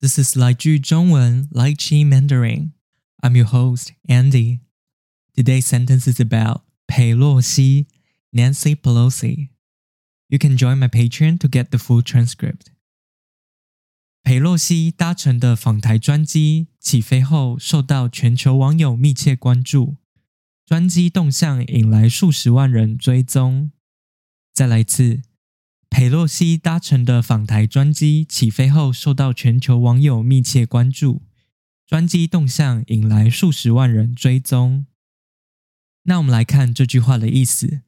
This is 来句中文 Lai Chi Mandarin. I'm your host, Andy. Today's sentence is about 佩洛西 Nancy Pelosi. You can join my Patreon to get the full transcript. 佩洛西搭乘的访台专机起飞后，受到全球网友密切关注，专机动向引来数十万人追踪。再来一次。 佩洛西搭乘的访台专机起飞后，受到全球网友密切关注，专机动向引来数十万人追踪。那我们来看这句话的意思：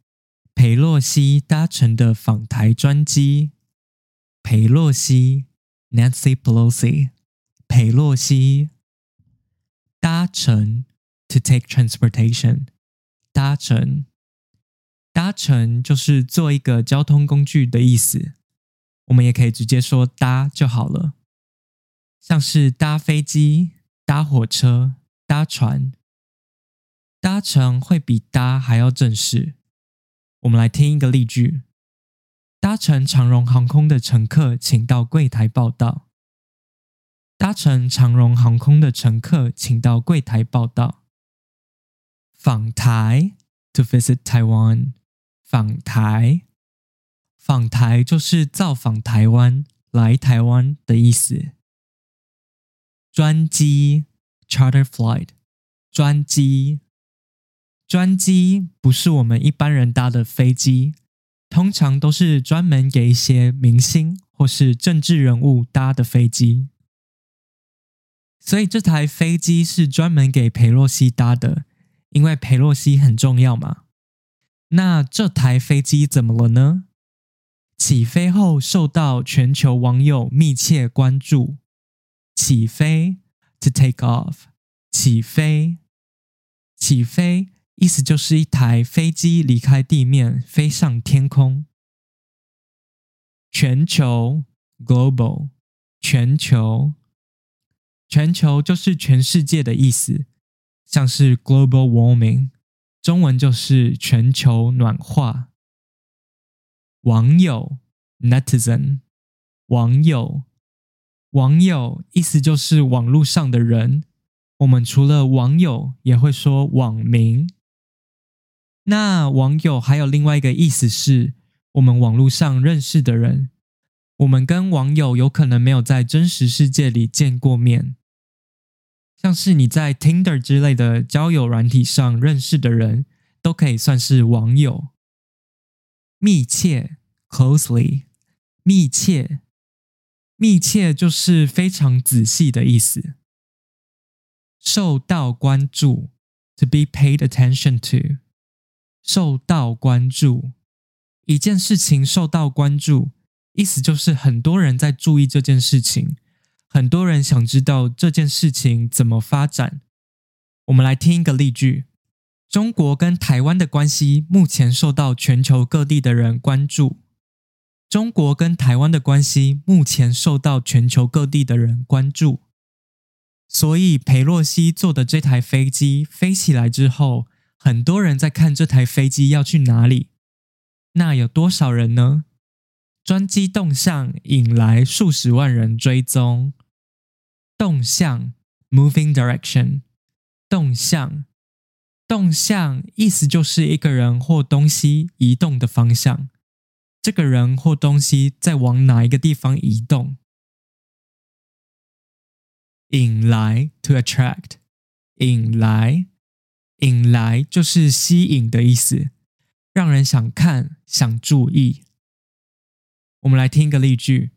佩洛西搭乘的访台专机，佩洛西。（Nancy Pelosi），佩洛西。搭乘。（to take transportation），搭乘。搭乘就是做一个交通工具的意思，我们也可以直接说搭就好了，像是搭飞机、搭火车、搭船。搭乘会比搭还要正式。我们来听一个例句：搭乘长荣航空的乘客，请到柜台报到。搭乘长荣航空的乘客，请到柜台报到。访台，to visit Taiwan。访台，访台就是造访台湾、来台湾的意思。专机 （charter flight），专机，专机不是我们一般人搭的飞机，通常都是专门给一些明星或是政治人物搭的飞机。所以这台飞机是专门给佩洛西搭的，因为佩洛西很重要嘛。那这台飞机怎么了呢？起飞后受到全球网友密切关注。起飞，to take off，起飞，起飞，意思就是一台飞机离开地面飞上天空。全球，global，全球，全球就是全世界的意思，像是 global warming。中文就是全球暖化。网友 （netizen），网友，网友意思就是网络上的人。我们除了网友，也会说网民。那网友还有另外一个意思是，我们网络上认识的人。我们跟网友有可能没有在真实世界里见过面。像是你在 Tinder 之类的交友软体上认识的人，都可以算是网友。密切 （closely），密切，密切就是非常仔细的意思。受到关注，to be paid attention to，受到关注，一件事情受到关注，意思就是很多人在注意这件事情。很多人想知道这件事情怎么发展。我们来听一个例句：中国跟台湾的关系目前受到全球各地的人关注。中国跟台湾的关系目前受到全球各地的人关注。所以，裴洛西坐的这台飞机飞起来之后，很多人在看这台飞机要去哪里。那有多少人呢？专机动向引来数十万人追踪。动向 （moving direction），动向，动向意思就是一个人或东西移动的方向。这个人或东西在往哪一个地方移动？引来 （to attract），引来，引来就是吸引的意思，让人想看、想注意。我们来听一个例句：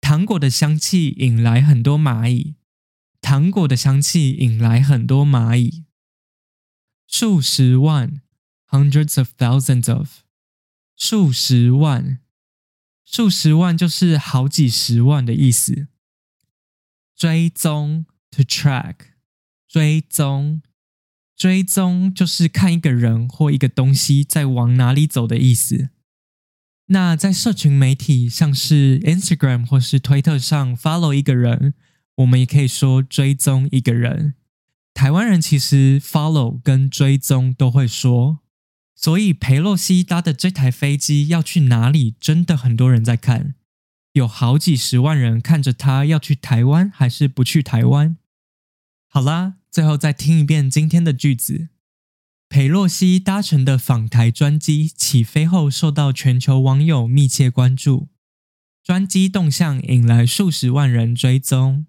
糖果的香气引来很多蚂蚁。糖果的香气引来很多蚂蚁，数十万 （hundreds of thousands of），数十万，数十万就是好几十万的意思。追踪 （to track），追踪，追踪就是看一个人或一个东西在往哪里走的意思。那在社群媒体，像是 Instagram 或是推特上 follow 一个人。我们也可以说追踪一个人。台湾人其实 follow 跟追踪都会说，所以裴洛西搭的这台飞机要去哪里，真的很多人在看。有好几十万人看着他要去台湾还是不去台湾。好啦，最后再听一遍今天的句子。裴洛西搭乘的访台专机起飞后，受到全球网友密切关注，专机动向引来数十万人追踪。